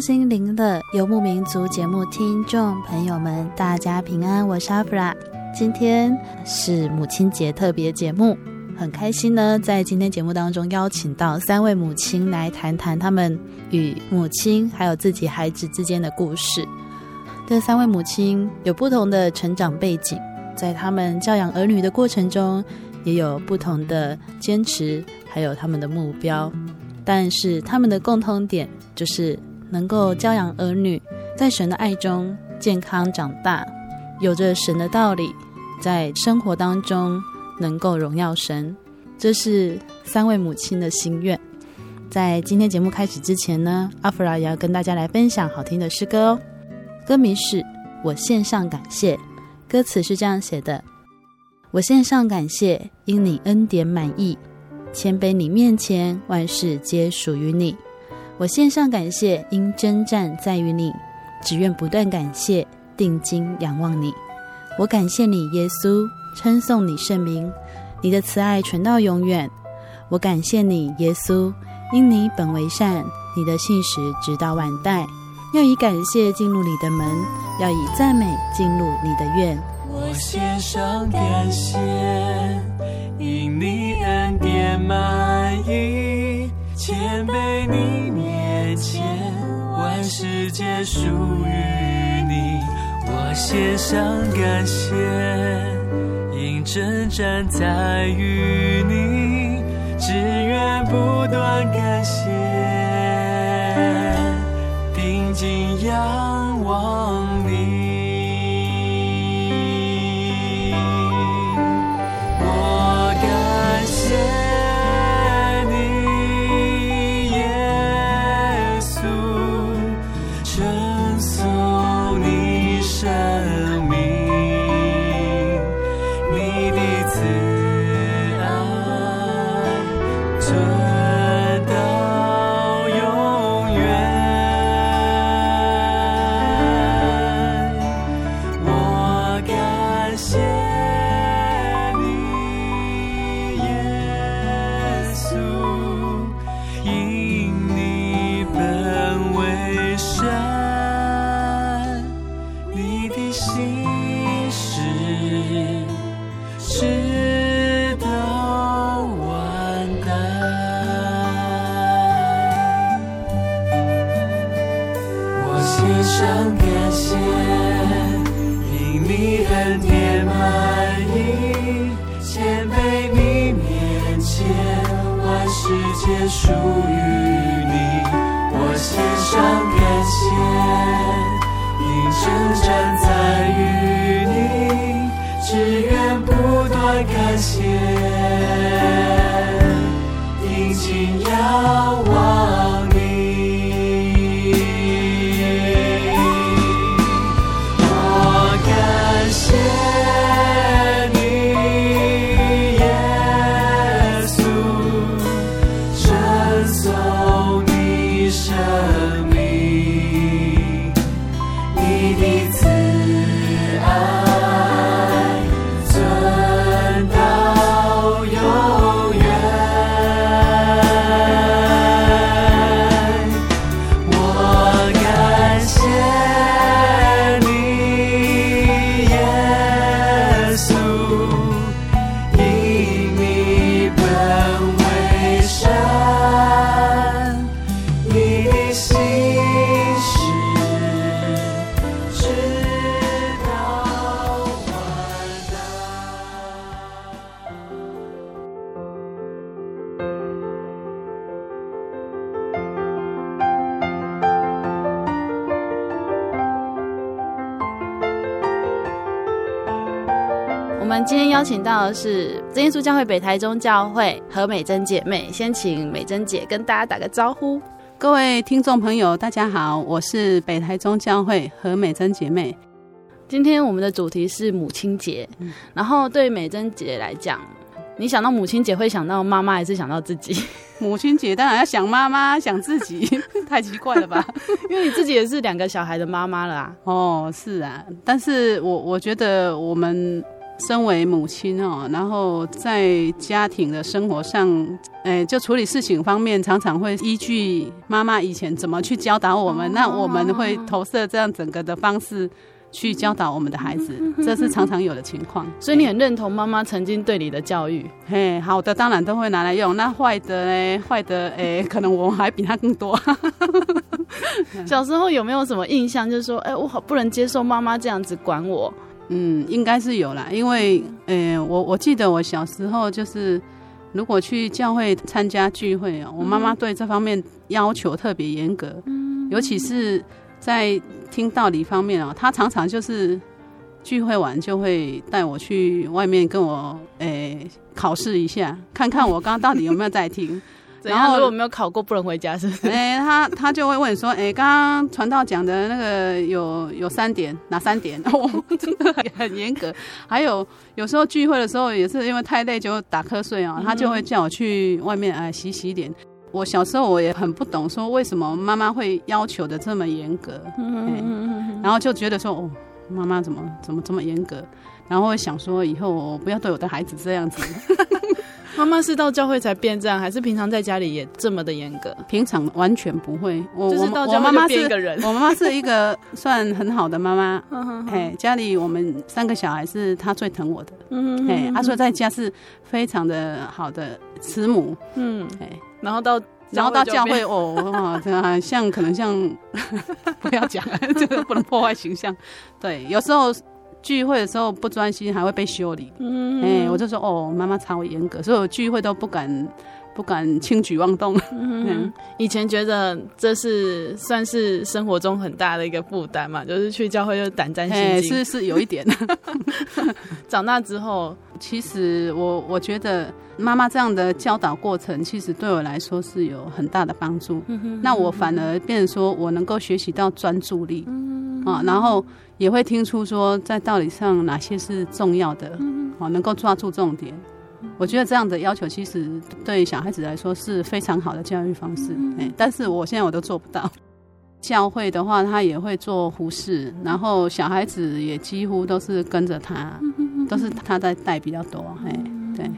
心灵的游牧民族节目听众朋友们，大家平安，我是阿弗拉。今天是母亲节特别节目，很开心呢，在今天节目当中邀请到三位母亲来谈谈他们与母亲还有自己孩子之间的故事。这三位母亲有不同的成长背景，在他们教养儿女的过程中，也有不同的坚持，还有他们的目标。但是他们的共通点就是能够教养儿女，在神的爱中健康长大，有着神的道理，在生活当中能够荣耀神，这是三位母亲的心愿。在今天节目开始之前呢，阿弗拉也要跟大家来分享好听的诗歌哦。歌名是我献上感谢，歌词是这样写的：我献上感谢，因你恩典满溢。谦卑你面前，万事皆属于你。我献上感谢，因征战在于你，只愿不断感谢，定睛仰望你。我感谢你，耶稣，称颂你圣名，你的慈爱存到永远。我感谢你，耶稣，因你本为善，你的信实直到万代。要以感谢进入你的门，要以赞美进入你的院。我献上感谢。因你恩典满溢，谦卑你面前，万事皆属于你。我献上感谢，因征战在于你，只愿不断感谢，定睛仰望 see. 邀请到的是真耶稣教会北台中教会何美珍姐妹，先请美珍姐跟大家打个招呼。各位听众朋友，大家好，我是北台中教会何美珍姐妹。今天我们的主题是母亲节，嗯、然后对美珍姐来讲，你想到母亲节会想到妈妈还是想到自己？母亲节当然要想妈妈，想自己，太奇怪了吧？因为你自己也是两个小孩的妈妈了啊。哦，是啊，但是我我觉得我们身为母亲哦，然后在家庭的生活上，哎，就处理事情方面，常常会依据妈妈以前怎么去教导我们，哦、那我们会投射这样整个的方式。去教导我们的孩子，这是常常有的情况。所以你很认同妈妈曾经对你的教育？嘿，好的，当然都会拿来用。那坏的呢？坏的，哎、欸，可能我还比他更多。小时候有没有什么印象？就是说，哎、欸，我好不能接受妈妈这样子管我。嗯，应该是有啦，因为，哎、欸，我我记得我小时候就是，如果去教会参加聚会哦、喔，我妈妈对这方面要求特别严格，尤其是。在听道理方面哦，她常常就是聚会完就会带我去外面跟我诶、欸、考试一下，看看我刚刚到底有没有在听。然后如果没有考过，不能回家，是不是？哎、欸，他他就会问说，哎、欸，刚刚传道讲的那个有有三点，哪三点？哦，真的很严格。还有有时候聚会的时候，也是因为太累就打瞌睡哦，他就会叫我去外面哎洗洗脸。我小时候我也很不懂，说为什么妈妈会要求的这么严格，嗯，然后就觉得说，哦，妈妈怎么怎么这么严格，然后会想说以后我不要对我的孩子这样子。妈妈是到教会才变这样，还是平常在家里也这么的严格？平常完全不会，我就是到教会就变一个人。我妈妈是一个 算很好的妈妈，哎，家里我们三个小孩是她最疼我的，嗯，哎，她说在家是非常的好的慈母，嗯，哎。然后到，然后到教会哦，这样像可能像，不要讲，这个不能破坏形象。对，有时候聚会的时候不专心，还会被修理。嗯，哎，我就说哦，妈妈超严格，所以我聚会都不敢不敢轻举妄动。嗯，以前觉得这是算是生活中很大的一个负担嘛，就是去教会就胆战心惊，是是有一点。长大之后，其实我我觉得。妈妈这样的教导过程，其实对我来说是有很大的帮助。那我反而变成说我能够学习到专注力，啊，然后也会听出说在道理上哪些是重要的，啊，能够抓住重点。我觉得这样的要求其实对小孩子来说是非常好的教育方式。哎，但是我现在我都做不到。教会的话，他也会做服饰，然后小孩子也几乎都是跟着他，都是他在带比较多。哎，对。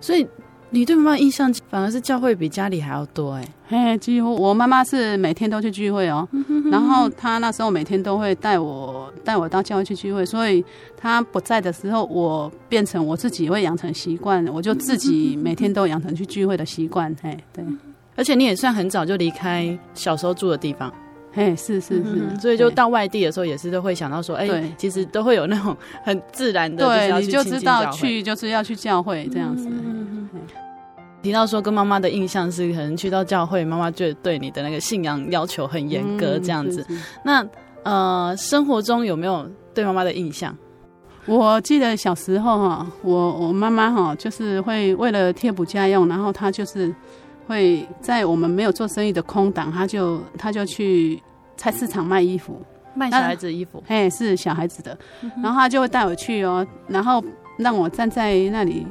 所以你对妈妈印象反而是教会比家里还要多哎，嘿，几乎我妈妈是每天都去聚会哦，然后她那时候每天都会带我带我到教会去聚会，所以她不在的时候，我变成我自己会养成习惯，我就自己每天都养成去聚会的习惯，嘿，对，而且你也算很早就离开小时候住的地方。哎，是是是，所以就到外地的时候，也是都会想到说，哎，其实都会有那种很自然的，对，你就知道去就是要去教会这样子。提到说跟妈妈的印象是，可能去到教会，妈妈就对你的那个信仰要求很严格这样子。那呃，生活中有没有对妈妈的印象？我记得小时候哈，我我妈妈哈，就是会为了贴补家用，然后她就是。会在我们没有做生意的空档，她就她就去菜市场卖衣服，卖小孩子的衣服，哎，是小孩子的，然后她就会带我去哦，然后让我站在那里，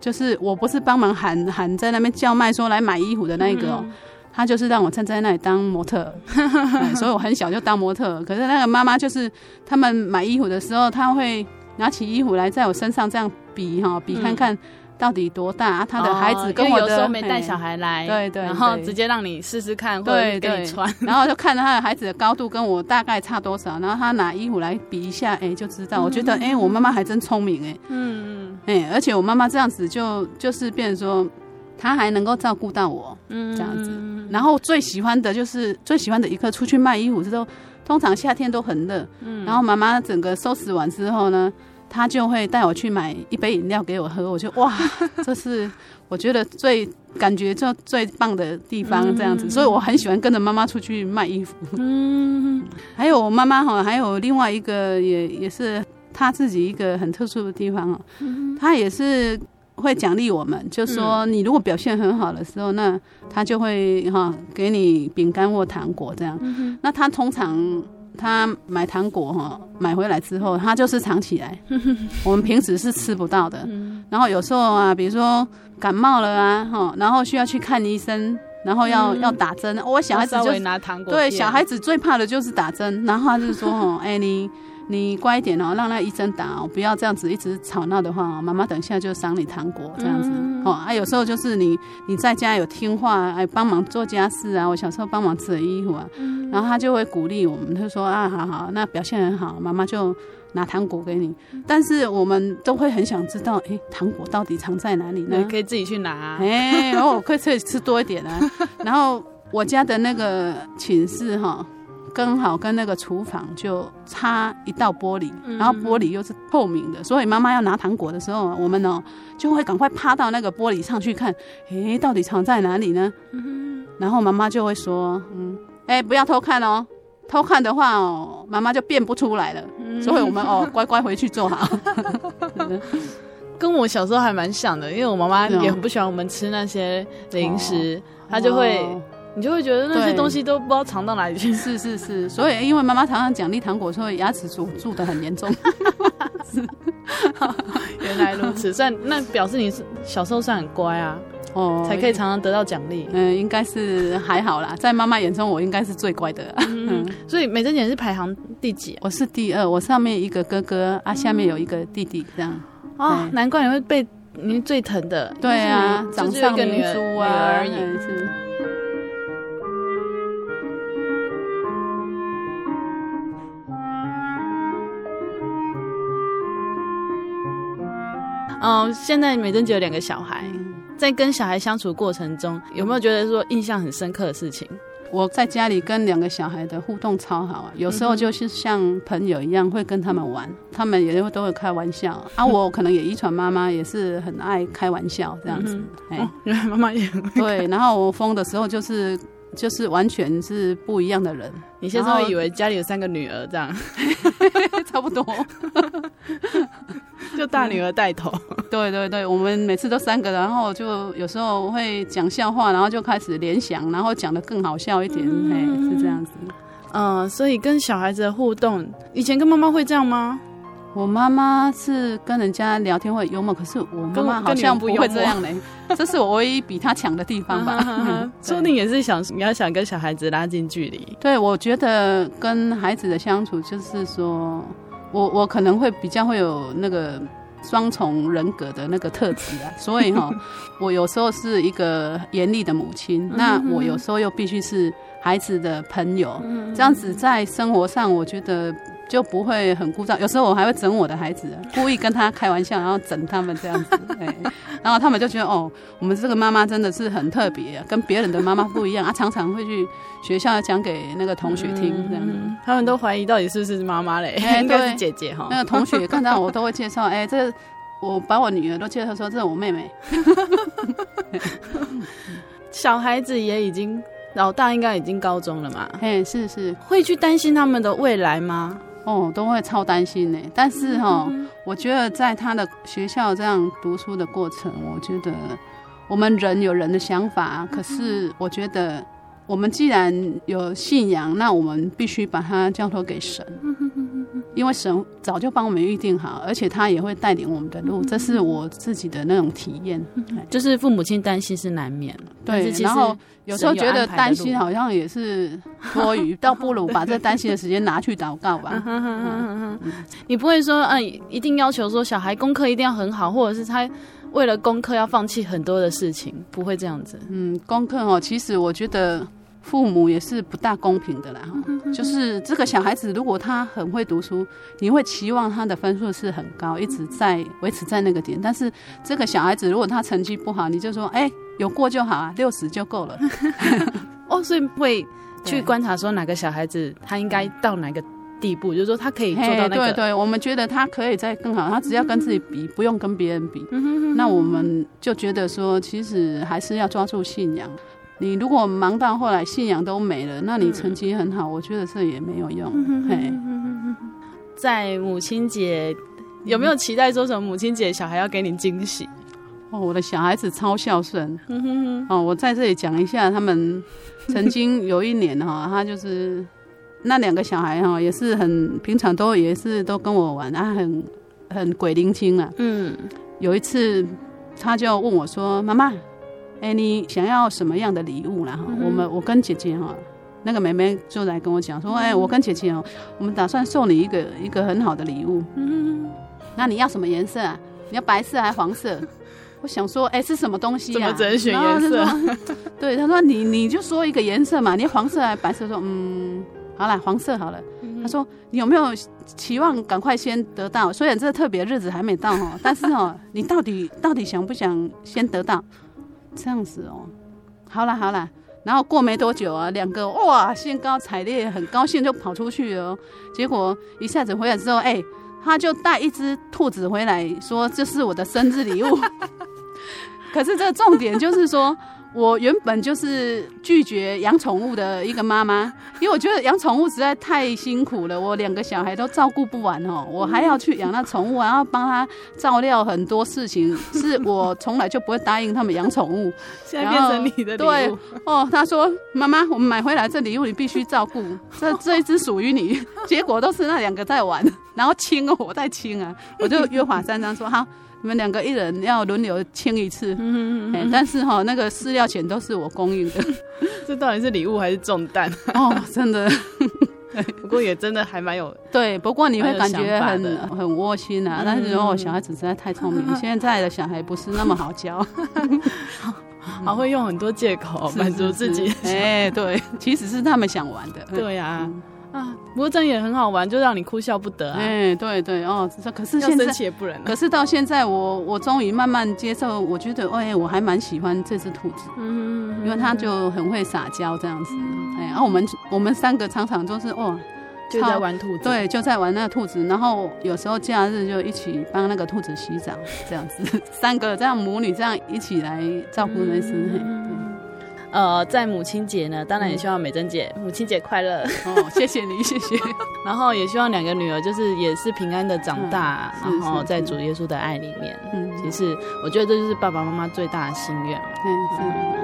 就是我不是帮忙喊喊在那边叫卖说来买衣服的那个，他就是让我站在那里当模特，所以我很小就当模特，可是那个妈妈就是他们买衣服的时候，他会拿起衣服来在我身上这样比哈比看看。到底多大？他的孩子跟我的，有时候没带小孩来，对对，然后直接让你试试看，或者给你穿，然后就看到他的孩子的高度跟我大概差多少，然后他拿衣服来比一下，哎，就知道。我觉得，哎，我妈妈还真聪明，哎，嗯嗯，哎，而且我妈妈这样子就就是变成说，她还能够照顾到我，嗯，这样子。然后最喜欢的就是最喜欢的一刻，出去卖衣服这都，通常夏天都很热，嗯，然后妈妈整个收拾完之后呢。他就会带我去买一杯饮料给我喝，我就哇，这是我觉得最感觉就最棒的地方，这样子，所以我很喜欢跟着妈妈出去卖衣服。嗯，还有我妈妈哈，还有另外一个也也是他自己一个很特殊的地方哦，他也是会奖励我们，就说你如果表现很好的时候，那他就会哈给你饼干或糖果这样。那他通常他买糖果哈买回来之后，他就是藏起来，我们平时是吃不到的。然后有时候啊，比如说感冒了啊，哈，然后需要去看医生。然后要、嗯、要打针，我小孩子就拿糖果。对，小孩子最怕的就是打针。然后他就说：“哦，哎，你你乖一点哦，让那医生打哦，不要这样子一直吵闹的话，妈妈等一下就赏你糖果这样子。嗯”哦，啊，有时候就是你你在家有听话，哎，帮忙做家事啊，我小时候帮忙折衣服啊，嗯、然后他就会鼓励我们，他说：“啊，好好，那表现很好，妈妈就。”拿糖果给你，但是我们都会很想知道，哎、欸，糖果到底藏在哪里呢？可以自己去拿、啊。哎、欸，然后我可以自己吃多一点啊。然后我家的那个寝室哈，刚好跟那个厨房就差一道玻璃，然后玻璃又是透明的，所以妈妈要拿糖果的时候，我们呢就会赶快趴到那个玻璃上去看，哎、欸，到底藏在哪里呢？然后妈妈就会说，嗯，哎、欸，不要偷看哦。偷看的话哦，妈妈就变不出来了，嗯、所以我们哦 乖乖回去坐好。跟我小时候还蛮像的，因为我妈妈也很不喜欢我们吃那些零食，哦、她就会，哦、你就会觉得那些东西都不知道藏到哪里去。是是是，所以因为妈妈常常奖励糖果，所以牙齿蛀蛀的很严重。是，原来如此，算那表示你是小时候算很乖啊。哦，才可以常常得到奖励。嗯，应该是还好啦，在妈妈眼中，我应该是最乖的。嗯，所以美珍姐是排行第几？我是第二，我上面一个哥哥啊，下面有一个弟弟，这样。哦，难怪你会被你最疼的。对啊，掌上明珠啊而已。是。嗯，现在美珍姐有两个小孩。在跟小孩相处过程中，有没有觉得说印象很深刻的事情？我在家里跟两个小孩的互动超好啊，有时候就是像朋友一样会跟他们玩，他们也都会开玩笑啊。我可能也遗传妈妈也是很爱开玩笑这样子。哎，原来妈妈也很对。然后我疯的时候就是就是完全是不一样的人。你先生会以为家里有三个女儿这样？差不多。就大女儿带头，对对对，我们每次都三个，然后就有时候会讲笑话，然后就开始联想，然后讲的更好笑一点，嗯、嘿，是这样子。嗯，所以跟小孩子的互动，以前跟妈妈会这样吗？我妈妈是跟人家聊天会幽默，可是我妈妈好像不会这样嘞。这是我唯一比她强的地方吧？说不定也是想你要想跟小孩子拉近距离。对，我觉得跟孩子的相处就是说。我我可能会比较会有那个双重人格的那个特质啊，所以哈，我有时候是一个严厉的母亲，那我有时候又必须是孩子的朋友，这样子在生活上我觉得。就不会很枯燥，有时候我还会整我的孩子，故意跟他开玩笑，然后整他们这样子，然后他们就觉得哦，我们这个妈妈真的是很特别，跟别人的妈妈不一样啊，常常会去学校讲给那个同学听，这样子，他们都怀疑到底是不是妈妈嘞，应该是姐姐哈。那个同学看到我都会介绍，哎，这我把我女儿都介绍说这是我妹妹。小孩子也已经老大，应该已经高中了嘛？嘿，是是，会去担心他们的未来吗？哦，都会超担心呢。但是哈、哦，嗯、我觉得在他的学校这样读书的过程，我觉得我们人有人的想法。可是我觉得，我们既然有信仰，那我们必须把它交托给神。因为神早就帮我们预定好，而且他也会带领我们的路，这是我自己的那种体验。就是父母亲担心是难免，对。然后有时候觉得担心好像也是多余，倒不如把这担心的时间拿去祷告吧。你不会说，嗯，一定要求说小孩功课一定要很好，或者是他为了功课要放弃很多的事情，不会这样子。嗯，功课哦，其实我觉得。父母也是不大公平的啦，哈就是这个小孩子如果他很会读书，你会期望他的分数是很高，一直在维持在那个点。但是这个小孩子如果他成绩不好，你就说，哎，有过就好啊，六十就够了。哦，所以会去观察说哪个小孩子他应该到哪个地步，就是说他可以做到那个。对对，我们觉得他可以再更好，他只要跟自己比，不用跟别人比。那我们就觉得说，其实还是要抓住信仰。你如果忙到后来信仰都没了，那你成绩很好，嗯、我觉得这也没有用。嘿，在母亲节有没有期待说什么？母亲节小孩要给你惊喜？哦，我的小孩子超孝顺。嗯哼哼。哦，我在这里讲一下，他们 曾经有一年哈，他就是那两个小孩哈，也是很平常，都也是都跟我玩啊，很很鬼灵精啊。嗯。有一次，他就问我说：“妈妈，哎，你想要什么样的礼物啦？”哈，我们我跟姐姐哈，那个妹妹就来跟我讲说：“哎，我跟姐姐哦，我们打算送你一个一个很好的礼物。嗯，那你要什么颜色啊？你要白色还是黄色？” 我想说，哎，是什么东西呀？怎么只能选颜色？对，他说你你就说一个颜色嘛，你黄色还是白色？说嗯，好了，黄色好了。他说你有没有期望赶快先得到？虽然这个特别日子还没到哦，但是哦，你到底到底想不想先得到？这样子哦，好了好了，然后过没多久啊，两个哇兴高采烈，很高兴就跑出去了。结果一下子回来之后，哎。他就带一只兔子回来，说这是我的生日礼物。可是这个重点就是说。我原本就是拒绝养宠物的一个妈妈，因为我觉得养宠物实在太辛苦了，我两个小孩都照顾不完哦，我还要去养那宠物，然后帮他照料很多事情，是我从来就不会答应他们养宠物。现在变成你的。对哦，他说妈妈，我们买回来这礼物你必须照顾，这 这一只属于你。结果都是那两个在玩，然后亲哦，我在亲啊，我就约法三章说好。你们两个一人要轮流清一次，嗯嗯嗯，但是哈，那个饲料钱都是我供应的。这到底是礼物还是重担？哦，真的。不过也真的还蛮有 对，不过你会感觉很很窝心啊。但是如果小孩子实在太聪明，现在的小孩不是那么好教，好会用很多借口满足自己。哎，对，其实是他们想玩的。对呀。啊，不过这样也很好玩，就让你哭笑不得啊！哎，对对哦，可是现在也不忍。可是到现在我，我我终于慢慢接受，我觉得，哎，我还蛮喜欢这只兔子，嗯，因为它就很会撒娇这样子。哎，然后我们我们三个常常都是哦，就在玩兔子，对，就在玩那个兔子，然后有时候假日就一起帮那个兔子洗澡，这样子，三个这样母女这样一起来照顾那只。呃，在母亲节呢，当然也希望美珍姐母亲节快乐哦，谢谢你，谢谢。然后也希望两个女儿就是也是平安的长大，然后在主耶稣的爱里面。嗯，其实我觉得这就是爸爸妈妈最大的心愿嘛。嗯，是。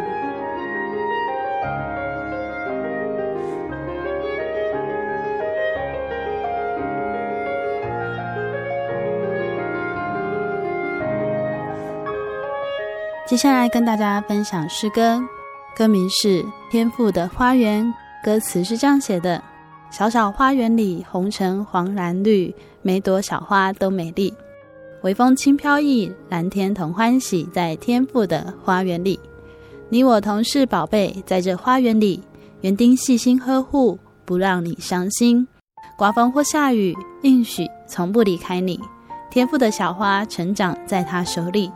接下来跟大家分享诗歌。歌名是《天赋的花园》，歌词是这样写的：小小花园里，红橙黄蓝绿，每朵小花都美丽。微风轻飘逸，蓝天同欢喜，在天赋的花园里，你我同是宝贝，在这花园里，园丁细心呵护，不让你伤心。刮风或下雨，应许从不离开你。天赋的小花成长在他手里，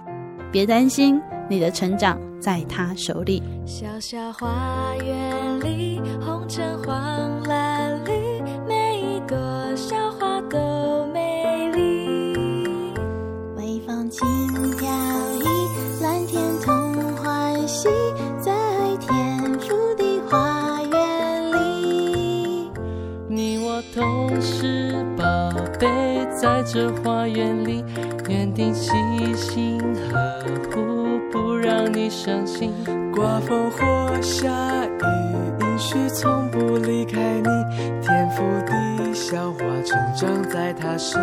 别担心，你的成长。在他手里。小小花园里，红橙黄蓝绿，每一朵小花都美丽。微风轻飘逸，蓝天同欢喜，在天父的花园里。你我都是宝贝，在这花园里，园丁细心呵护。你伤心，刮风或下雨，应许从不离开你。天赋地小花成长在他手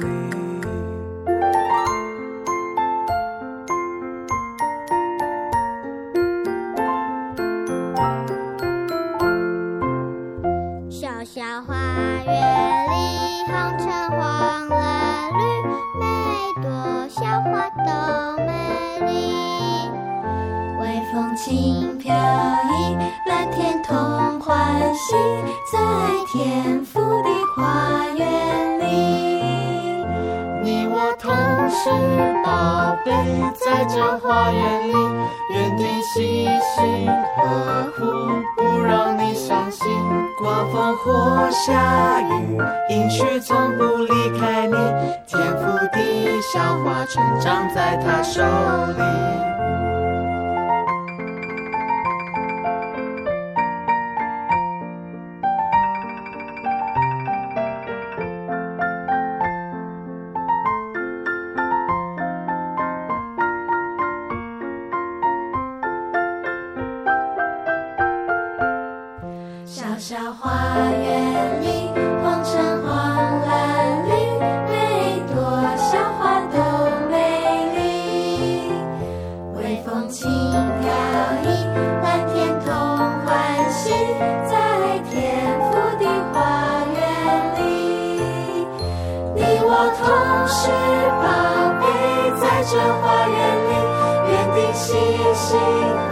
里。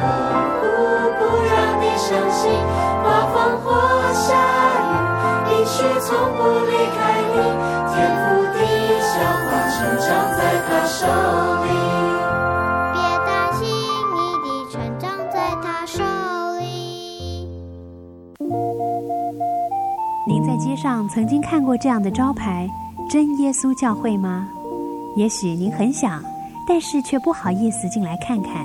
呵护，不让你伤心。刮风或下雨，应许从不离开你。天赋的小花，成长在他手里。别担心，你的成长在他手里。您在街上曾经看过这样的招牌？真耶稣教会吗？也许您很想，但是却不好意思进来看看。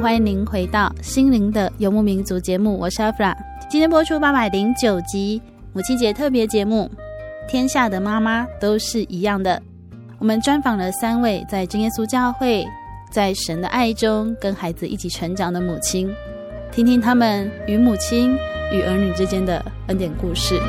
欢迎您回到《心灵的游牧民族》节目，我是阿弗拉。今天播出八百零九集母亲节特别节目，《天下的妈妈都是一样的》。我们专访了三位在真耶稣教会，在神的爱中跟孩子一起成长的母亲，听听他们与母亲与儿女之间的恩典故事。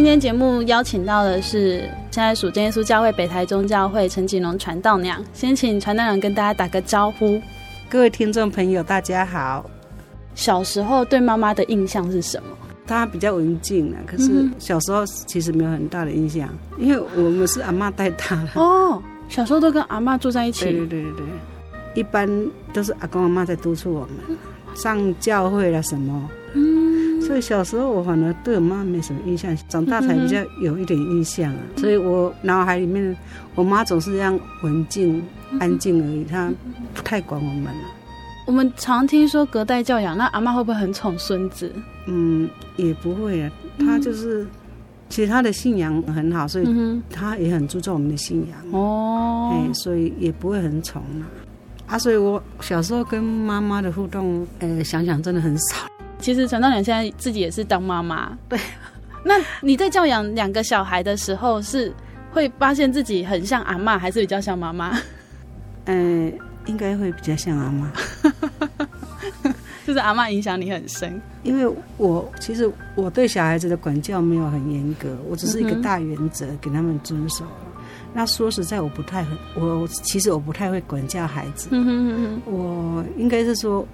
今天节目邀请到的是现在属真耶稣教会北台中教会陈锦龙传道娘，先请传道娘跟大家打个招呼。各位听众朋友，大家好。小时候对妈妈的印象是什么？她比较文静啊，可是小时候其实没有很大的印象，因为我们是阿妈带大的。哦，小时候都跟阿妈住在一起。对对对对对，一般都是阿公阿妈在督促我们上教会了什么。嗯。所以小时候我反而对我妈没什么印象，长大才比较有一点印象啊。所以我脑海里面，我妈总是这样文静、安静而已，她不太管我们了。我们常听说隔代教养，那阿妈会不会很宠孙子？嗯，也不会啊。她就是，其实她的信仰很好，所以她也很注重我们的信仰哦。哎，所以也不会很宠啊。啊，所以我小时候跟妈妈的互动，呃，想想真的很少。其实传道娘现在自己也是当妈妈，对。那你在教养两个小孩的时候，是会发现自己很像阿嬷，还是比较像妈妈？嗯、呃，应该会比较像阿妈。就是阿嬷影响你很深，因为我其实我对小孩子的管教没有很严格，我只是一个大原则给他们遵守。嗯、那说实在，我不太很，我其实我不太会管教孩子。嗯哼哼哼，我应该是说。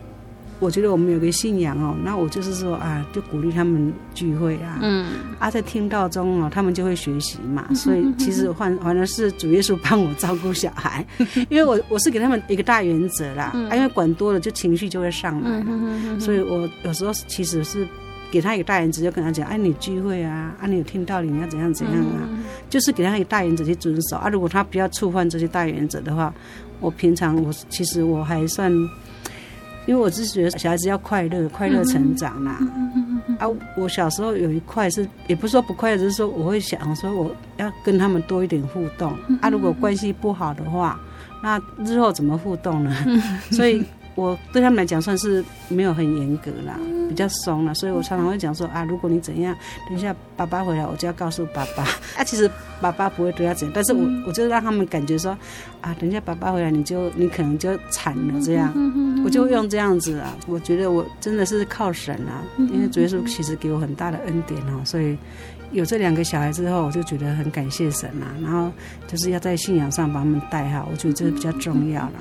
我觉得我们有个信仰哦，那我就是说啊，就鼓励他们聚会啊，嗯，啊，在听道中哦，他们就会学习嘛。所以其实反反而是主耶稣帮我照顾小孩，因为我我是给他们一个大原则啦，啊，因为管多了就情绪就会上来。了，所以我有时候其实是给他一个大原则，就跟他讲，哎，你聚会啊，啊，你有听道理，你要怎样怎样啊，嗯、就是给他一个大原则去遵守。啊。如果他不要触犯这些大原则的话，我平常我其实我还算，因为我是觉得小孩子要快乐，快乐成长啦。啊，我小时候有一块是，也不是说不快乐，只是说我会想说我要跟他们多一点互动。啊，如果关系不好的话，那日后怎么互动呢？所以。我对他们来讲算是没有很严格啦，比较松了，所以我常常会讲说啊，如果你怎样，等一下爸爸回来，我就要告诉爸爸。啊，其实爸爸不会对他怎样，但是我我就让他们感觉说啊，等一下爸爸回来，你就你可能就惨了这样，我就用这样子啊。我觉得我真的是靠神啊，因为主耶稣其实给我很大的恩典哦，所以。有这两个小孩之后，我就觉得很感谢神啦。然后就是要在信仰上把他们带好，我觉得这个比较重要啦。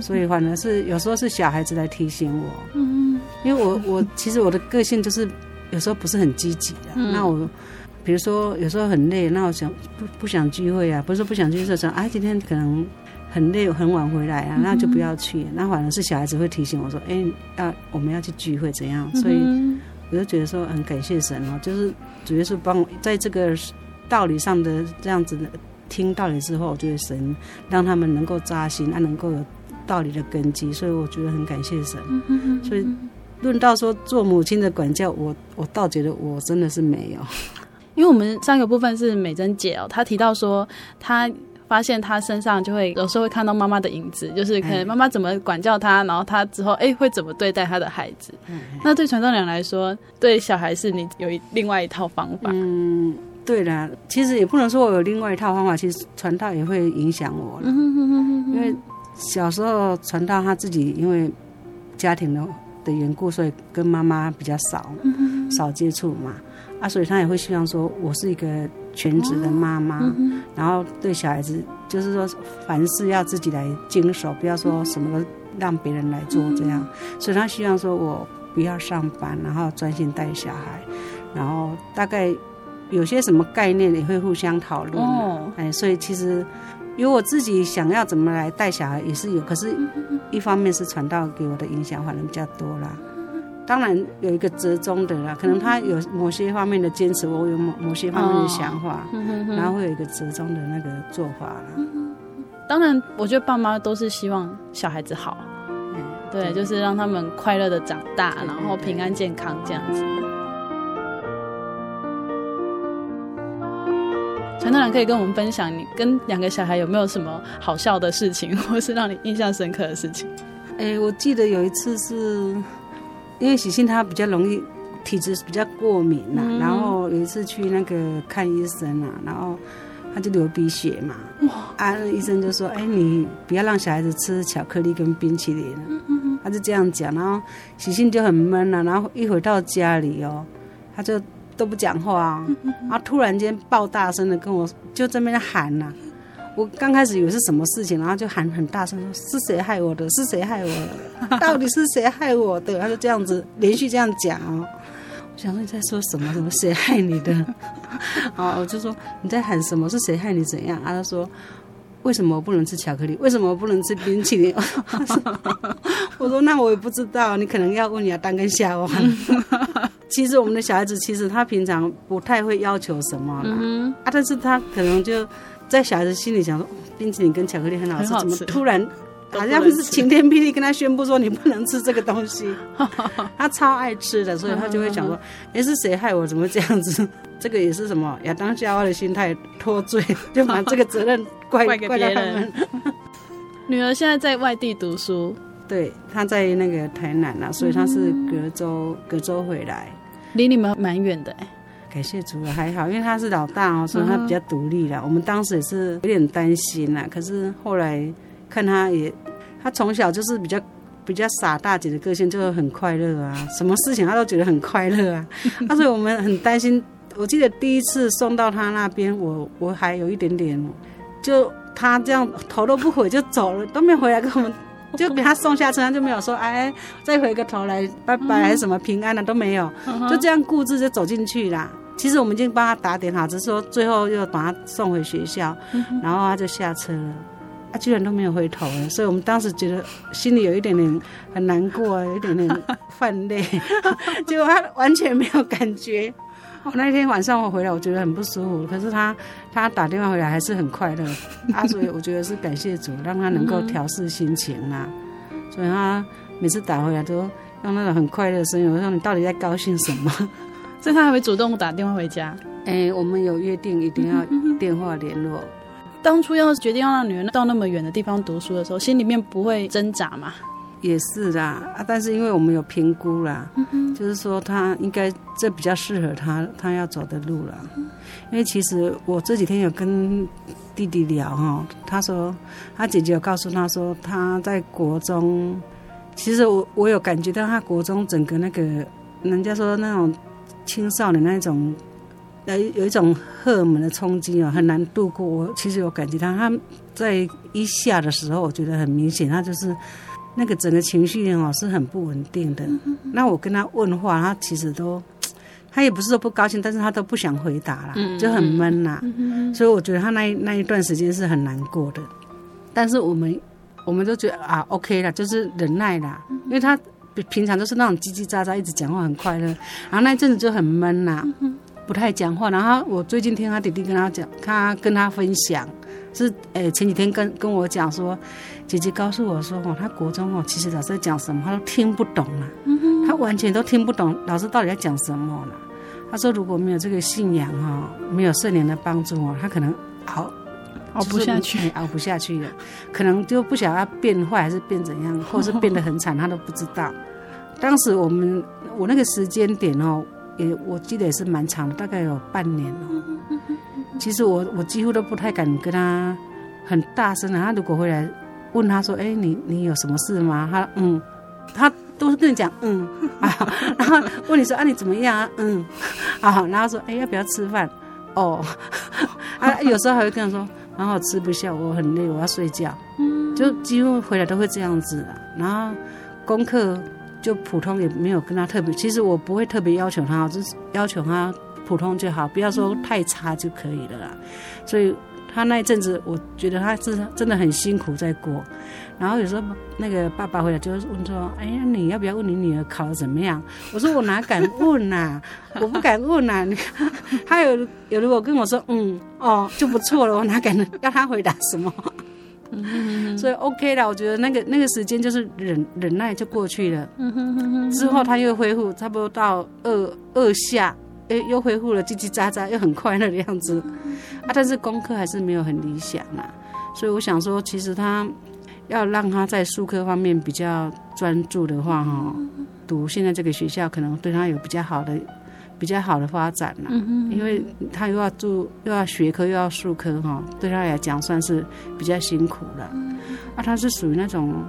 所以反而是有时候是小孩子来提醒我，嗯，因为我我其实我的个性就是有时候不是很积极的。那我比如说有时候很累，那我想不不想聚会啊，不是不想聚会，说啊今天可能很累很晚回来啊，那就不要去。那反而是小孩子会提醒我说，哎，要我们要去聚会怎样？所以。我就觉得说很感谢神哦，就是主要是帮我在这个道理上的这样子的听道理之后，我觉得神让他们能够扎心，啊，能够有道理的根基，所以我觉得很感谢神。所以论到说做母亲的管教，我我倒觉得我真的是没有，因为我们上一个部分是美珍姐哦，她提到说她。发现他身上就会有时候会看到妈妈的影子，就是可能妈妈怎么管教他，然后他之后哎会怎么对待他的孩子。那对传道娘来说，对小孩是你有一另外一套方法。嗯，对啦，其实也不能说我有另外一套方法，其实传道也会影响我了。因为小时候传到他自己因为家庭的的缘故，所以跟妈妈比较少少接触嘛。啊，所以他也会希望说，我是一个全职的妈妈，哦嗯、然后对小孩子，就是说凡事要自己来经手，不要说什么都让别人来做这样。嗯、所以他希望说我不要上班，然后专心带小孩，然后大概有些什么概念也会互相讨论。哦，哎，所以其实有我自己想要怎么来带小孩也是有，可是一方面是传道给我的影响反而比较多啦。当然有一个折中的啦，可能他有某些方面的坚持，我有某某些方面的想法，哦、然后会有一个折中的那个做法啦。当然，我觉得爸妈都是希望小孩子好，嗯，对，对就是让他们快乐的长大，然后平安健康这样子。传道人可以跟我们分享，你跟两个小孩有没有什么好笑的事情，或是让你印象深刻的事情？哎，我记得有一次是。因为喜庆他比较容易体质比较过敏呐、啊，嗯、然后有一次去那个看医生啊，然后他就流鼻血嘛，哇啊，医生就说：“哎，你不要让小孩子吃巧克力跟冰淇淋。嗯嗯”他就这样讲，然后喜庆就很闷了、啊，然后一回到家里哦，他就都不讲话、啊，后突然间爆大声的跟我就这边喊呐、啊。我刚开始以为是什么事情，然后就喊很大声说：“是谁害我的？是谁害我的？到底是谁害我的？”他就这样子连续这样讲哦。我想说你在说什么？什么谁害你的？啊，我就说你在喊什么？是谁害你？怎样？啊，他说：“为什么我不能吃巧克力？为什么我不能吃冰淇淋？” 我说：“那我也不知道，你可能要问亚当跟夏娃。”其实我们的小孩子其实他平常不太会要求什么啦，啊，但是他可能就。在小孩子心里想说，冰淇淋跟巧克力很好吃，好吃怎么突然好像不是晴天霹雳跟他宣布说你不能吃这个东西？他超爱吃的，所以他就会想说，哎，是谁害我？怎么这样子？这个也是什么亚当夏娃的心态脱罪，就把这个责任怪怪给别人。女儿现在在外地读书，对，她在那个台南啊，所以她是隔周隔周回来，离你们蛮远的哎。感谢主了，还好，因为他是老大哦，所以他比较独立了。Uh. 我们当时也是有点担心呐，可是后来看他也，他从小就是比较比较傻大姐的个性，就很快乐啊，什么事情他都觉得很快乐啊。那所以我们很担心。我记得第一次送到他那边，我我还有一点点，就他这样头都不回就走了，都没有回来跟我们，就给他送下车，他就没有说哎，再回个头来拜拜还是什么平安的都没有，就这样固执就走进去啦。其实我们已经帮他打点好，只是说最后又把他送回学校，然后他就下车了。啊，居然都没有回头了，所以我们当时觉得心里有一点点很难过，有一点点 泛泪，结果他完全没有感觉。那天晚上我回来，我觉得很不舒服，可是他他打电话回来还是很快乐啊，所以我觉得是感谢主，让他能够调试心情啦。所以他每次打回来都用那种很快乐的声音，我说你到底在高兴什么？所以他还会主动打电话回家。哎、欸，我们有约定一定要电话联络。当初要决定要让女儿到那么远的地方读书的时候，心里面不会挣扎嘛？也是啦，啊，但是因为我们有评估啦，嗯、就是说他应该这比较适合他他要走的路了。因为其实我这几天有跟弟弟聊哈，他说他姐姐有告诉他说他在国中，其实我我有感觉到他国中整个那个人家说那种青少年那种。有有一种荷尔蒙的冲击啊，很难度过。我其实有感觉到他在一下的时候，我觉得很明显，他就是那个整个情绪哦是很不稳定的。那我跟他问话，他其实都，他也不是说不高兴，但是他都不想回答啦，就很闷呐。所以我觉得他那那一段时间是很难过的。但是我们我们都觉得啊，OK 了，就是忍耐啦，因为他平常都是那种叽叽喳喳，一直讲话很快乐，然后那一阵子就很闷呐。不太讲话，然后我最近听他弟弟跟他讲，他跟他分享，是诶前几天跟跟我讲说，姐姐告诉我说哦，他国中哦，其实老师在讲什么他都听不懂了，他完全都听不懂老师到底在讲什么了。他说如果没有这个信仰哈，没有圣灵的帮助哦，他可能熬熬不下去，熬不下去了，可能就不晓得他变坏还是变怎样，或者是变得很惨，他都不知道。当时我们我那个时间点哦。也我记得也是蛮长的，大概有半年了。其实我我几乎都不太敢跟他很大声的。他如果回来问他说：“哎、欸，你你有什么事吗？”他嗯，他都是跟你讲嗯啊，然后问你说：“啊，你怎么样啊？”嗯啊，然后说：“哎、欸，要不要吃饭？”哦，啊，有时候还会跟他说：“然后我吃不下，我很累，我要睡觉。”就几乎回来都会这样子。然后功课。就普通也没有跟他特别，其实我不会特别要求他，就是要求他普通就好，不要说太差就可以了啦。所以他那一阵子，我觉得他是真的很辛苦在过。然后有时候那个爸爸回来就问说：“哎呀，你要不要问你女儿考得怎么样？”我说：“我哪敢问呐，我不敢问呐。”你看他有有如果跟我说：“嗯哦，就不错了。”我哪敢要他回答什么？嗯哼哼哼，所以 OK 了，我觉得那个那个时间就是忍忍耐就过去了。嗯哼哼哼，之后他又恢复，差不多到二二下，哎，又恢复了叽叽喳喳，又很快乐的样子。啊，但是功课还是没有很理想啦。所以我想说，其实他要让他在数科方面比较专注的话，哈，读现在这个学校可能对他有比较好的。比较好的发展了，因为他又要做又要学科又要术科哈，对他来讲算是比较辛苦了。啊，他是属于那种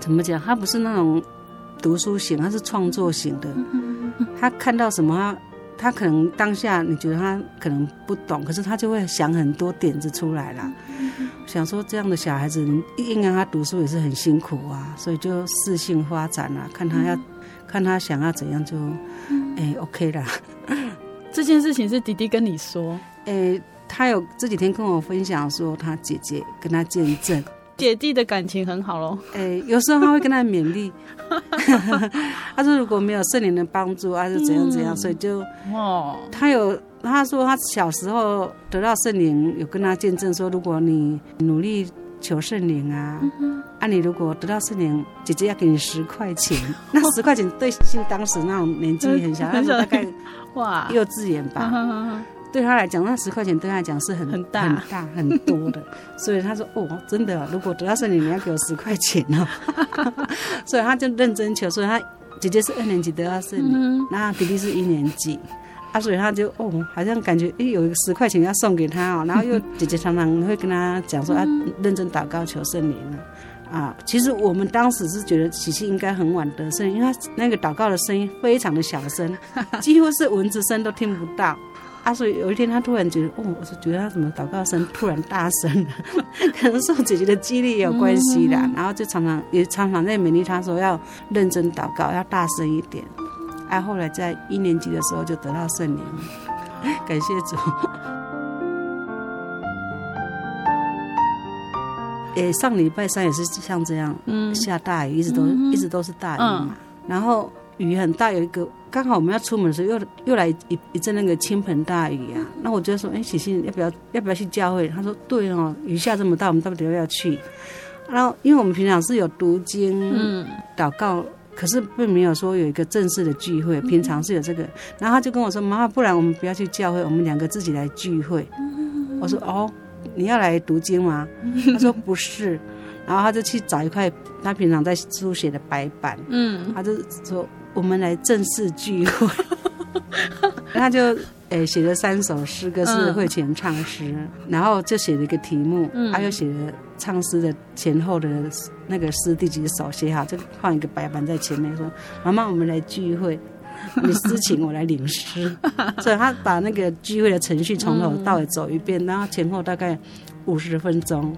怎么讲？他不是那种读书型，他是创作型的。他看到什么，他可能当下你觉得他可能不懂，可是他就会想很多点子出来了。想说这样的小孩子，硬让他读书也是很辛苦啊，所以就适性发展了，看他要。看他想要怎样就，哎、欸、，OK 啦。这件事情是弟弟跟你说，哎、欸，他有这几天跟我分享说，他姐姐跟他见证，姐弟的感情很好喽。哎、欸，有时候他会跟他勉励，他说如果没有圣灵的帮助，还是怎样怎样，嗯、所以就哦，他有他说他小时候得到圣灵，有跟他见证说，如果你努力。求圣灵啊！啊，你如果得到圣灵，姐姐要给你十块钱。那十块钱对就当时那种年纪很小，那时候大概哇幼稚园吧，对他来讲，那十块钱对他来讲是很很大很大很多的。所以他说：“哦，真的，如果得到圣灵，你要给我十块钱哦。”所以他就认真求。所以他姐姐是二年级得到圣灵，那弟弟是一年级。啊，所以他就哦，好像感觉诶，有一个十块钱要送给他哦，然后又姐姐常常会跟他讲说，啊，认真祷告求圣灵啊。其实我们当时是觉得琪琪应该很晚得圣，因为他那个祷告的声音非常的小声，几乎是蚊子声都听不到。啊，所以有一天他突然觉得，哦，我是觉得他怎么祷告声突然大声了，可能受姐姐的激励也有关系的。然后就常常也常常在勉励他说要认真祷告，要大声一点。他后来在一年级的时候就得到圣灵，感谢主。诶，上礼拜三也是像这样，嗯，下大雨，一直都、嗯、一直都是大雨嘛。嗯、然后雨很大，有一个刚好我们要出门的时候又，又又来一一阵那个倾盆大雨啊。那我就说，哎，喜信要不要要不要去教会？他说，对哦，雨下这么大，我们到底要不要去？然后因为我们平常是有读经、嗯、祷告，可是并没有说有一个正式的聚会。平常是有这个，然后他就跟我说，妈妈，不然我们不要去教会，我们两个自己来聚会。我说，哦。你要来读经吗？他说不是，然后他就去找一块他平常在书写的白板，嗯，他就说我们来正式聚会，他就诶写了三首诗歌是会前唱诗，然后就写了一个题目，他又写了唱诗的前后的那个诗第几首写好，就放一个白板在前面说妈妈我们来聚会。你私请我来领诗，所以他把那个聚会的程序从头到尾走一遍，然后前后大概五十分钟。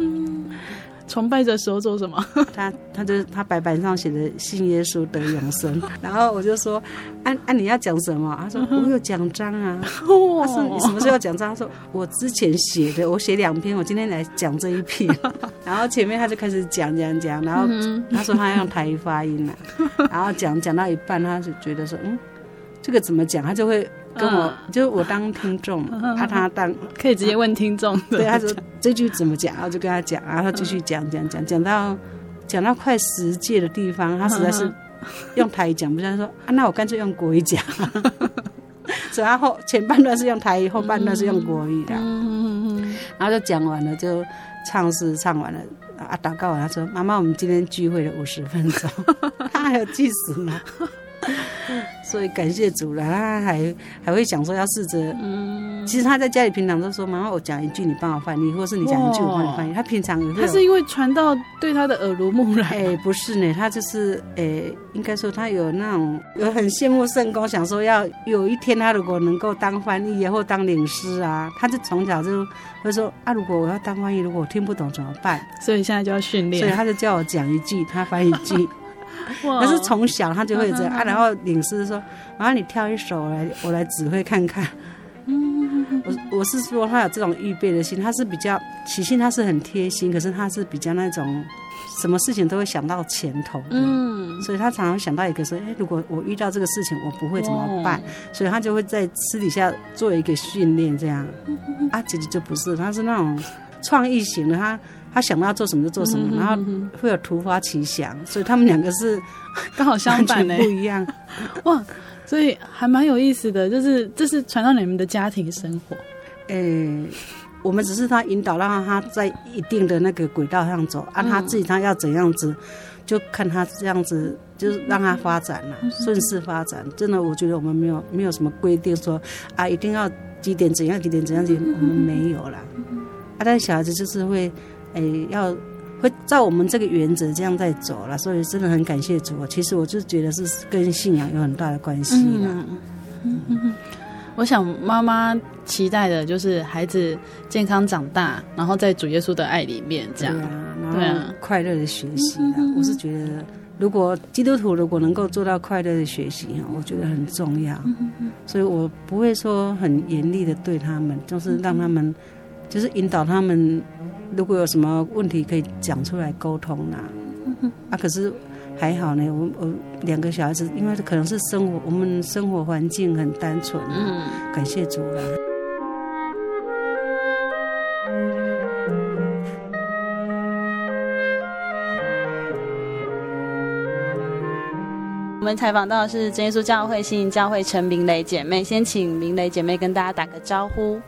崇拜的时候做什么？他他就他白板上写的“信耶稣得永生”，然后我就说：“按、啊、按、啊、你要讲什么？”他说：“我有奖章啊。”他说：“你什么时候有奖章？”他说：“我之前写的，我写两篇，我今天来讲这一篇。”然后前面他就开始讲讲讲，然后他说他要用台语发音了、啊，然后讲讲到一半，他就觉得说：“嗯。”这个怎么讲？他就会跟我，嗯、就我当听众，他、嗯、他当可以直接问听众。对，他说这句怎么讲？然后就跟他讲，然后继续讲讲讲，讲到讲到快十届的地方，他实在是用台语讲不下，说啊，那我干脆用国语讲。所以他后前半段是用台语，后半段是用国语的。嗯、然后就讲完了，就唱诗唱完了啊，祷告完，他说：“妈妈，我们今天聚会了五十分钟。”他还有计时呢。所以感谢主了，他还还会想说要试着，嗯，其实他在家里平常都说，妈妈我讲一句你帮我翻译，或是你讲一句我帮你翻译。他平常他是因为传道对他的耳濡目染。哎，不是呢，他就是哎，应该说他有那种有很羡慕圣公，想说要有一天他如果能够当翻译或当领师啊，他就从小就会说啊，如果我要当翻译，如果我听不懂怎么办？所以现在就要训练，所以他就叫我讲一句，他翻一句。可是从小他就会这样啊，然后领事说：“妈妈，你跳一首来，我来指挥看看。”我我是说他有这种预备的心，他是比较起心，他是很贴心，可是他是比较那种什么事情都会想到前头的，嗯，所以他常常想到一个说：“哎，如果我遇到这个事情，我不会怎么办？”所以他就会在私底下做一个训练，这样。啊，姐姐就不是，他是那种创意型的，他。他想到要做什么就做什么，然后会有突发奇想，所以他们两个是 刚好相反的，不一样。哇，所以还蛮有意思的，就是这是传到你们的家庭生活。诶，我们只是他引导，让他在一定的那个轨道上走，按他自己他要怎样子，就看他这样子，就是让他发展了，顺势发展。真的，我觉得我们没有没有什么规定说啊，一定要几点怎样几点怎样，我们没有了。啊，但小孩子就是会。哎，要会照我们这个原则这样在走了，所以真的很感谢主。其实我就觉得是跟信仰有很大的关系了。嗯嗯嗯，我想妈妈期待的就是孩子健康长大，然后在主耶稣的爱里面这样，对啊，然后快乐的学习。我是觉得，如果基督徒如果能够做到快乐的学习，我觉得很重要。所以我不会说很严厉的对他们，就是让他们，就是引导他们。如果有什么问题可以讲出来沟通呐，啊，啊，可是还好呢，我我两个小孩子，因为可能是生活，我们生活环境很单纯，嗯，感谢主了。我们采访到的是真耶稣教会新营教会陈明蕾姐妹，先请明蕾姐妹跟大家打个招呼。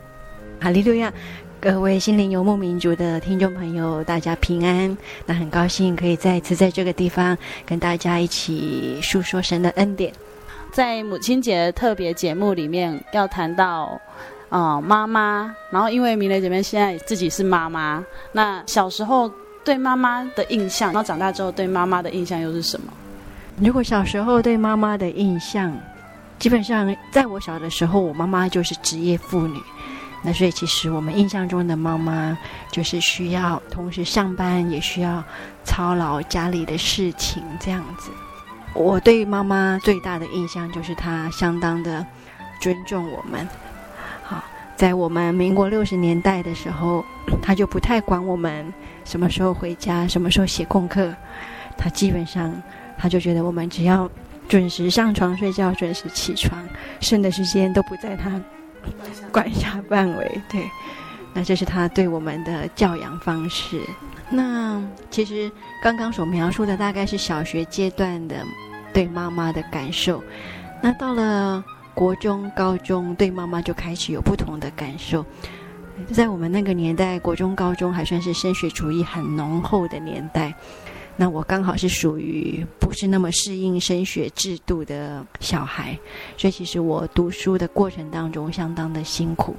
哈利路亚。各位心灵游牧民族的听众朋友，大家平安。那很高兴可以再次在这个地方跟大家一起诉说神的恩典。在母亲节特别节目里面，要谈到啊、呃、妈妈。然后因为明蕾姐妹现在自己是妈妈，那小时候对妈妈的印象，然后长大之后对妈妈的印象又是什么？如果小时候对妈妈的印象，基本上在我小的时候，我妈妈就是职业妇女。那所以，其实我们印象中的妈妈，就是需要同时上班，也需要操劳家里的事情这样子。我对妈妈最大的印象就是她相当的尊重我们。好，在我们民国六十年代的时候，她就不太管我们什么时候回家，什么时候写功课，她基本上她就觉得我们只要准时上床睡觉，准时起床，剩的时间都不在她管辖范围。对，那这是他对我们的教养方式。那其实刚刚所描述的大概是小学阶段的对妈妈的感受，那到了。国中、高中对妈妈就开始有不同的感受。在我们那个年代，国中、高中还算是升学主义很浓厚的年代。那我刚好是属于不是那么适应升学制度的小孩，所以其实我读书的过程当中相当的辛苦。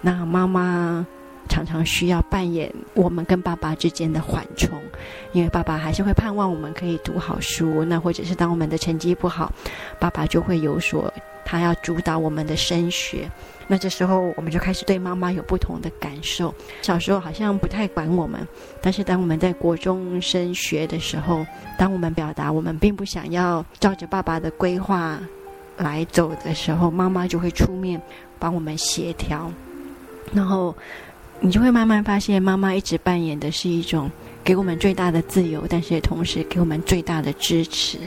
那妈妈常常需要扮演我们跟爸爸之间的缓冲，因为爸爸还是会盼望我们可以读好书。那或者是当我们的成绩不好，爸爸就会有所。他要主导我们的升学，那这时候我们就开始对妈妈有不同的感受。小时候好像不太管我们，但是当我们在国中升学的时候，当我们表达我们并不想要照着爸爸的规划来走的时候，妈妈就会出面帮我们协调。然后你就会慢慢发现，妈妈一直扮演的是一种给我们最大的自由，但是也同时给我们最大的支持。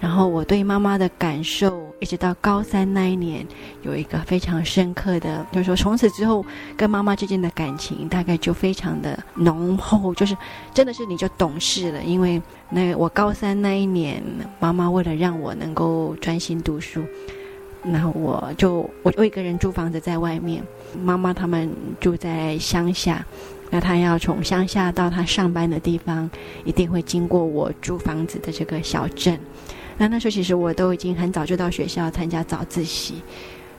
然后我对妈妈的感受，一直到高三那一年，有一个非常深刻的，就是说从此之后跟妈妈之间的感情大概就非常的浓厚，就是真的是你就懂事了。因为那我高三那一年，妈妈为了让我能够专心读书，然后我就我就一个人租房子在外面，妈妈他们住在乡下，那她要从乡下到她上班的地方，一定会经过我租房子的这个小镇。那那时候其实我都已经很早就到学校参加早自习。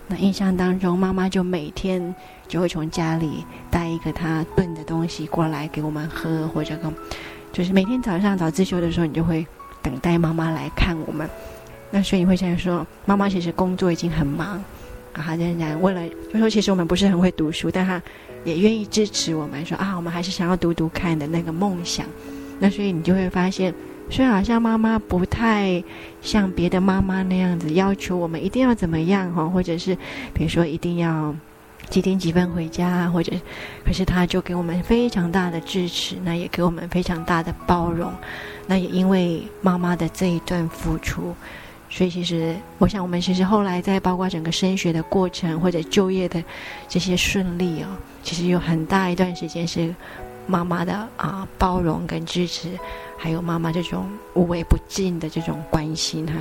那印象当中，妈妈就每天就会从家里带一个她炖的东西过来给我们喝，或者跟，就是每天早上早自修的时候，你就会等待妈妈来看我们。那所以你会想说，妈妈其实工作已经很忙，然后仍然为了就说其实我们不是很会读书，但她也愿意支持我们说啊，我们还是想要读读看的那个梦想。那所以你就会发现。所以好像妈妈不太像别的妈妈那样子要求我们一定要怎么样哈，或者是比如说一定要几点几分回家，或者可是她就给我们非常大的支持，那也给我们非常大的包容。那也因为妈妈的这一段付出，所以其实我想我们其实后来在包括整个升学的过程或者就业的这些顺利哦，其实有很大一段时间是妈妈的啊包容跟支持。还有妈妈这种无微不至的这种关心哈，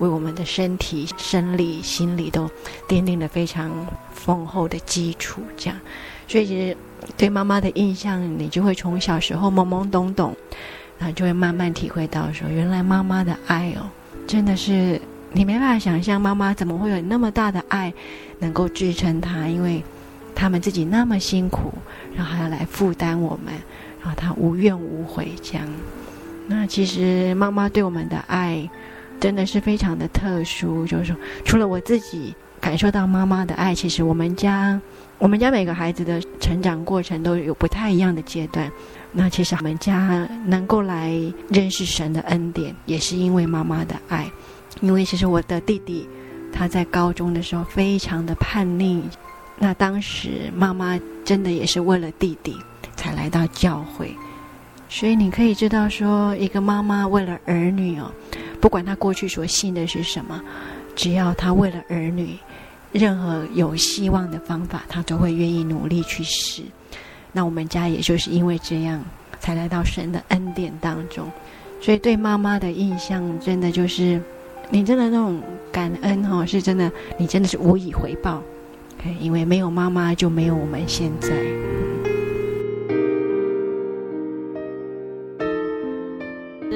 为我们的身体、生理、心理都奠定了非常丰厚的基础。这样，所以其实对妈妈的印象，你就会从小时候懵懵懂懂，然后就会慢慢体会到说，原来妈妈的爱哦，真的是你没办法想象，妈妈怎么会有那么大的爱能够支撑她，因为他们自己那么辛苦，然后还要来负担我们，然后她无怨无悔这样。那其实妈妈对我们的爱，真的是非常的特殊。就是说，除了我自己感受到妈妈的爱，其实我们家，我们家每个孩子的成长过程都有不太一样的阶段。那其实我们家能够来认识神的恩典，也是因为妈妈的爱。因为其实我的弟弟他在高中的时候非常的叛逆，那当时妈妈真的也是为了弟弟才来到教会。所以你可以知道，说一个妈妈为了儿女哦，不管她过去所信的是什么，只要她为了儿女，任何有希望的方法，她都会愿意努力去试。那我们家也就是因为这样，才来到神的恩典当中。所以对妈妈的印象，真的就是你真的那种感恩哦，是真的，你真的是无以回报。因为没有妈妈，就没有我们现在。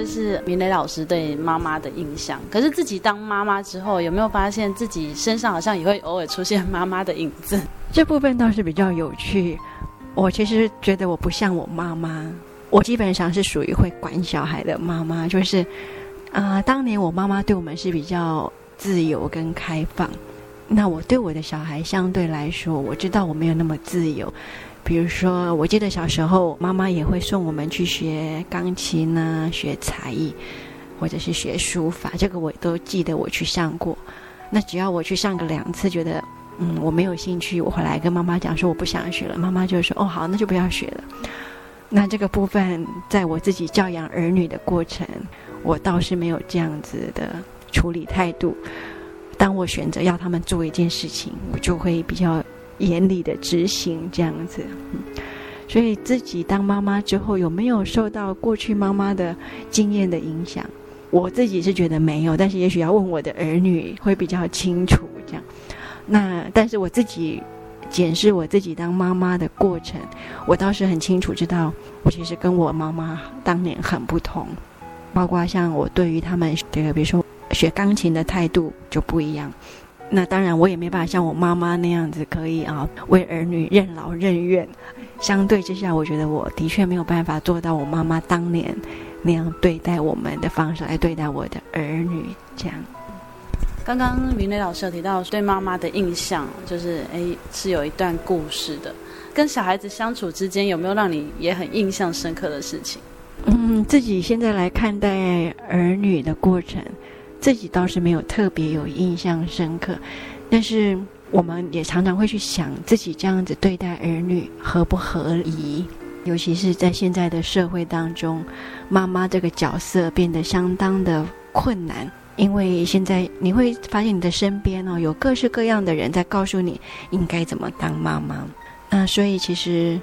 是明磊老师对妈妈的印象。可是自己当妈妈之后，有没有发现自己身上好像也会偶尔出现妈妈的影子？这部分倒是比较有趣。我其实觉得我不像我妈妈，我基本上是属于会管小孩的妈妈。就是啊、当年我妈妈对我们是比较自由跟开放，那我对我的小孩相对来说，我知道我没有那么自由。比如说，我记得小时候，妈妈也会送我们去学钢琴啊，学才艺，或者是学书法。这个我都记得，我去上过。那只要我去上个两次，觉得嗯，我没有兴趣，我回来跟妈妈讲说我不想学了，妈妈就说哦好，那就不要学了。那这个部分，在我自己教养儿女的过程，我倒是没有这样子的处理态度。当我选择要他们做一件事情，我就会比较严厉的执行这样子。所以自己当妈妈之后，有没有受到过去妈妈的经验的影响？我自己是觉得没有，但是也许要问我的儿女会比较清楚这样。那但是我自己检视我自己当妈妈的过程，我倒是很清楚知道，我其实跟我妈妈当年很不同，包括像我对于他们这个，比如说。学钢琴的态度就不一样，那当然我也没办法像我妈妈那样子可以啊为儿女任劳任怨。相对之下，我觉得我的确没有办法做到我妈妈当年那样对待我们的方式来对待我的儿女。这样，刚刚云雷老师有提到对妈妈的印象，就是哎是有一段故事的。跟小孩子相处之间，有没有让你也很印象深刻的事情？嗯，自己现在来看待儿女的过程。自己倒是没有特别有印象深刻，但是我们也常常会去想自己这样子对待儿女合不合宜，尤其是在现在的社会当中，妈妈这个角色变得相当的困难，因为现在你会发现你的身边哦有各式各样的人在告诉你应该怎么当妈妈，那所以其实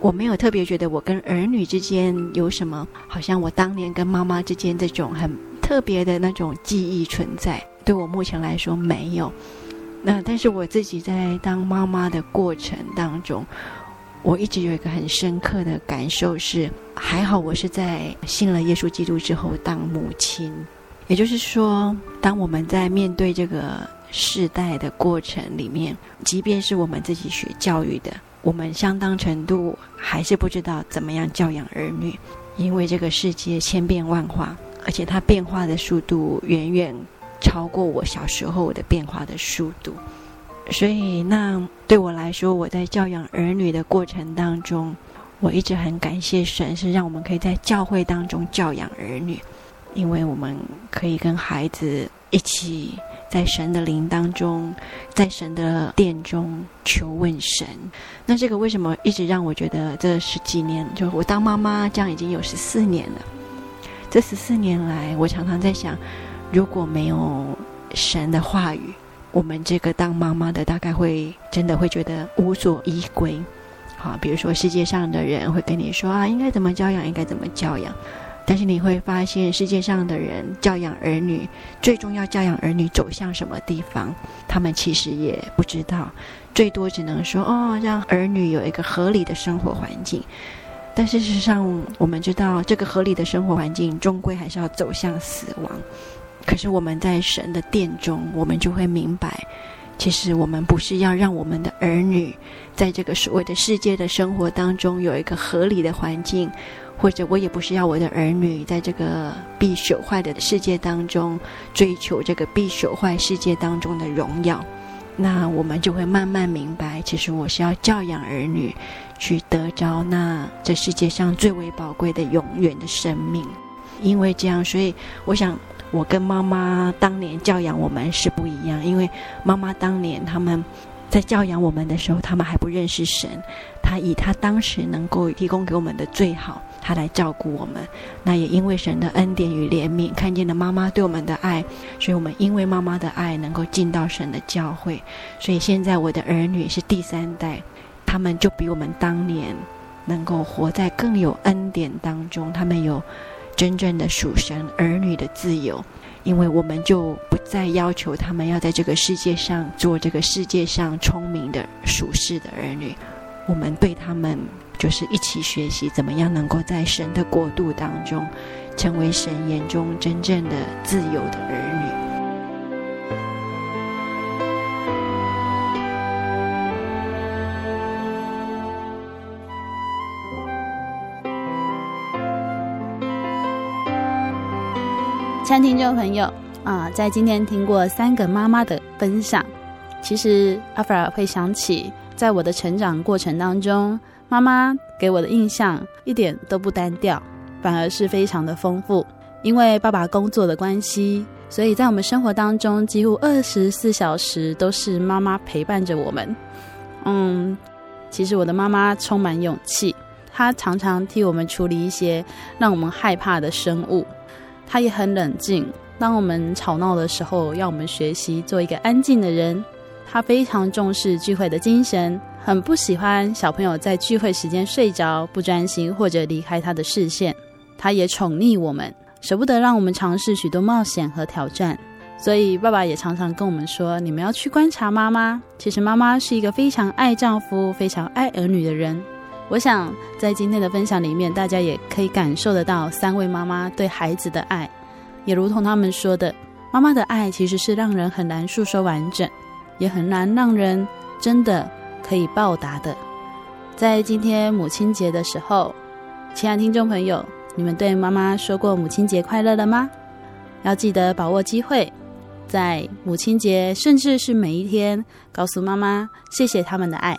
我没有特别觉得我跟儿女之间有什么，好像我当年跟妈妈之间这种很。特别的那种记忆存在，对我目前来说没有。那但是我自己在当妈妈的过程当中，我一直有一个很深刻的感受是，还好我是在信了耶稣基督之后当母亲。也就是说，当我们在面对这个世代的过程里面，即便是我们自己学教育的，我们相当程度还是不知道怎么样教养儿女，因为这个世界千变万化。而且它变化的速度远远超过我小时候的变化的速度，所以那对我来说，我在教养儿女的过程当中，我一直很感谢神，是让我们可以在教会当中教养儿女，因为我们可以跟孩子一起在神的灵当中，在神的殿中求问神。那这个为什么一直让我觉得这十几年，就我当妈妈这样已经有十四年了。这十四年来，我常常在想，如果没有神的话语，我们这个当妈妈的大概会真的会觉得无所依归。好，比如说世界上的人会跟你说啊，应该怎么教养，应该怎么教养。但是你会发现，世界上的人教养儿女，最终要教养儿女走向什么地方，他们其实也不知道，最多只能说哦，让儿女有一个合理的生活环境。但事实上，我们知道这个合理的生活环境终归还是要走向死亡。可是我们在神的殿中，我们就会明白，其实我们不是要让我们的儿女在这个所谓的世界的生活当中有一个合理的环境，或者我也不是要我的儿女在这个必朽坏的世界当中追求这个必朽坏世界当中的荣耀。那我们就会慢慢明白，其实我是要教养儿女，去得着那这世界上最为宝贵的永远的生命。因为这样，所以我想，我跟妈妈当年教养我们是不一样。因为妈妈当年他们在教养我们的时候，他们还不认识神，他以他当时能够提供给我们的最好。他来照顾我们，那也因为神的恩典与怜悯，看见了妈妈对我们的爱，所以我们因为妈妈的爱能够进到神的教会。所以现在我的儿女是第三代，他们就比我们当年能够活在更有恩典当中，他们有真正的属神儿女的自由，因为我们就不再要求他们要在这个世界上做这个世界上聪明的属世的儿女，我们对他们。就是一起学习怎么样能够在神的国度当中，成为神眼中真正的自由的儿女。亲听众朋友啊，在今天听过三个妈妈的分享，其实阿弗尔会想起，在我的成长过程当中。妈妈给我的印象一点都不单调，反而是非常的丰富。因为爸爸工作的关系，所以在我们生活当中，几乎二十四小时都是妈妈陪伴着我们。嗯，其实我的妈妈充满勇气，她常常替我们处理一些让我们害怕的生物。她也很冷静，当我们吵闹的时候，要我们学习做一个安静的人。她非常重视聚会的精神，很不喜欢小朋友在聚会时间睡着、不专心或者离开她的视线。她也宠溺我们，舍不得让我们尝试许多冒险和挑战。所以，爸爸也常常跟我们说：“你们要去观察妈妈。其实，妈妈是一个非常爱丈夫、非常爱儿女的人。”我想，在今天的分享里面，大家也可以感受得到三位妈妈对孩子的爱，也如同他们说的，妈妈的爱其实是让人很难诉说完整，也很难让人真的可以报答的。在今天母亲节的时候，亲爱的听众朋友，你们对妈妈说过母亲节快乐了吗？要记得把握机会。在母亲节，甚至是每一天，告诉妈妈谢谢他们的爱。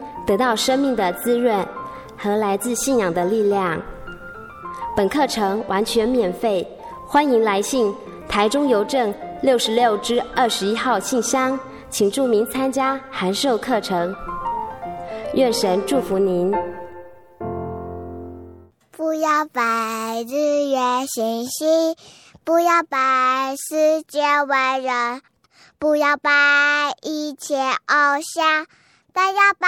得到生命的滋润和来自信仰的力量。本课程完全免费，欢迎来信台中邮政六十六支二十一号信箱，请注明参加函授课程。愿神祝福您。不要拜日月星星，不要拜世界伟人，不要拜一切偶像，但要拜。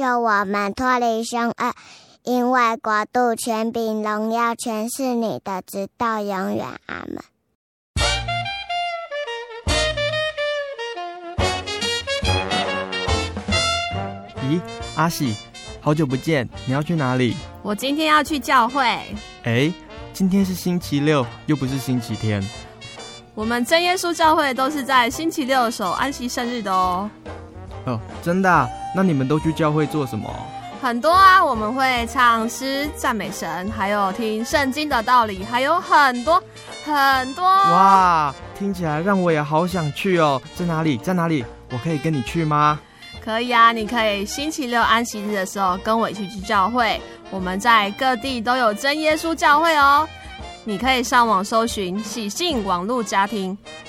救我们脱离凶恶，因为国度、权柄、荣耀全是你的，直到永远。阿门。咦，阿喜，好久不见，你要去哪里？我今天要去教会。哎，今天是星期六，又不是星期天。我们真耶稣教会都是在星期六守安息生日的哦。哦，真的啊？那你们都去教会做什么？很多啊，我们会唱诗赞美神，还有听圣经的道理，还有很多很多。哇，听起来让我也好想去哦！在哪里？在哪里？我可以跟你去吗？可以啊，你可以星期六安息日的时候跟我一起去教会。我们在各地都有真耶稣教会哦。你可以上网搜寻喜信网络家庭，